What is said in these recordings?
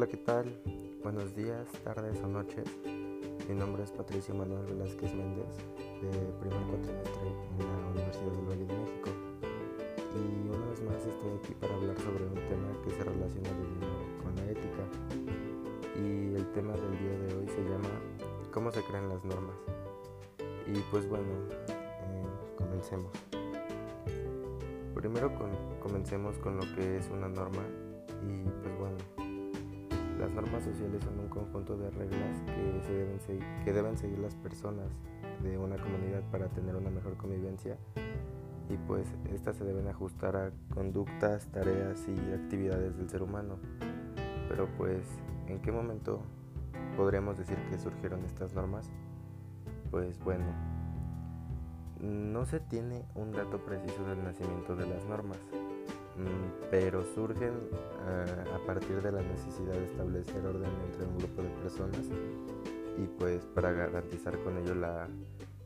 Hola, ¿qué tal? Buenos días, tardes o noches. Mi nombre es Patricio Manuel Velázquez Méndez, de primer cuatrimestre en la Universidad del Valle de México. Y una vez más estoy aquí para hablar sobre un tema que se relaciona con la ética. Y el tema del día de hoy se llama ¿Cómo se crean las normas? Y pues bueno, eh, comencemos. Primero comencemos con lo que es una norma y pues bueno, las normas sociales son un conjunto de reglas que, deben, seguir, deben seguir las personas de una comunidad para tener una mejor convivencia y pues estas se deben ajustar a conductas, tareas y actividades del ser humano. Pero pues, ¿en qué momento podríamos decir que surgieron estas normas? Pues bueno, no se tiene un dato preciso del nacimiento de las normas, pero surgen eh, a partir de la necesidad de establecer orden entre un grupo de personas y pues para garantizar con ello la,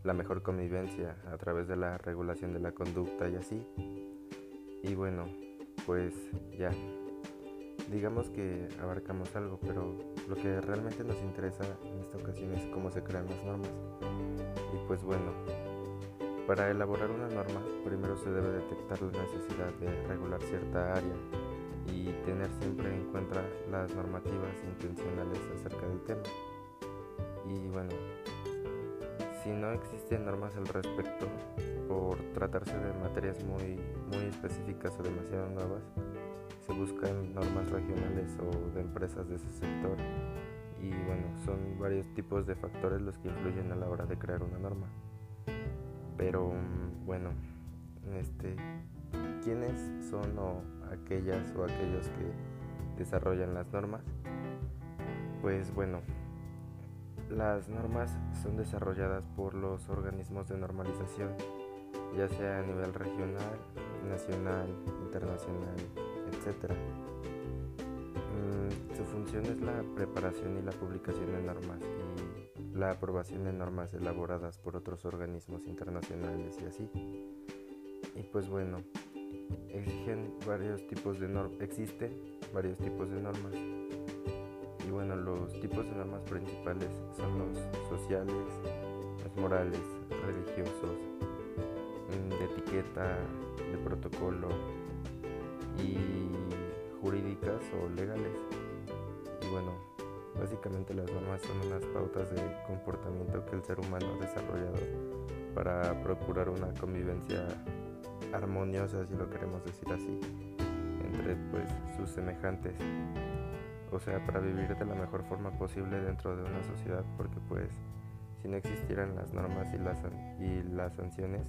la mejor convivencia a través de la regulación de la conducta y así. Y bueno, pues ya, digamos que abarcamos algo, pero lo que realmente nos interesa en esta ocasión es cómo se crean las normas. Y pues bueno, para elaborar una norma, primero se debe detectar la necesidad de regular cierta área y tener siempre en cuenta las normativas intencionales acerca del tema. Y bueno, si no existen normas al respecto, por tratarse de materias muy, muy específicas o demasiado nuevas, se buscan normas regionales o de empresas de ese sector y bueno, son varios tipos de factores los que influyen a la hora de crear una norma. Pero mm, bueno, este, ¿quiénes son o aquellas o aquellos que desarrollan las normas? Pues bueno, las normas son desarrolladas por los organismos de normalización, ya sea a nivel regional, nacional, internacional, etc. Mm, su función es la preparación y la publicación de normas la aprobación de normas elaboradas por otros organismos internacionales y así. Y pues bueno, exigen varios tipos de normas, existen varios tipos de normas. Y bueno, los tipos de normas principales son los sociales, los morales, religiosos, mm, de etiqueta, de protocolo y jurídicas o legales. Y bueno, Básicamente las normas son unas pautas de comportamiento que el ser humano ha desarrollado para procurar una convivencia armoniosa, si lo queremos decir así, entre pues sus semejantes. O sea, para vivir de la mejor forma posible dentro de una sociedad, porque pues si no existieran las normas y las, sanciones,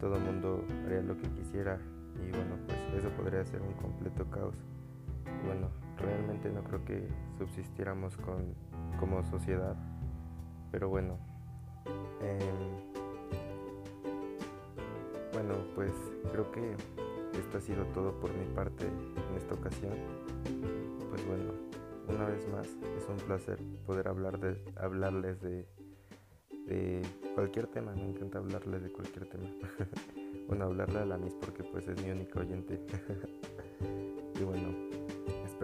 todo mundo haría lo que quisiera y bueno, pues eso podría ser un completo caos. Bueno, realmente no creo que subsistiéramos con, como sociedad. Pero bueno, em, bueno, pues creo que esto ha sido todo por mi parte en esta ocasión. Pues bueno, una vez más es un placer poder hablar de, hablarles de, de cualquier tema. Me encanta hablarles de cualquier tema. bueno, hablarle a la Miss porque pues es mi único oyente.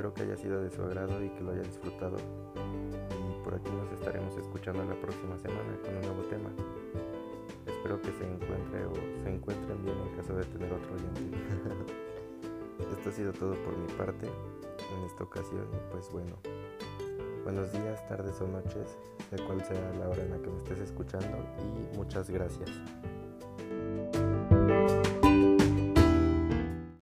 Espero que haya sido de su agrado y que lo haya disfrutado. Y por aquí nos estaremos escuchando la próxima semana con un nuevo tema. Espero que se encuentre o se encuentren bien en caso de tener otro oyente. Esto ha sido todo por mi parte en esta ocasión. Pues bueno, buenos días, tardes o noches, sea cual sea la hora en la que me estés escuchando y muchas gracias.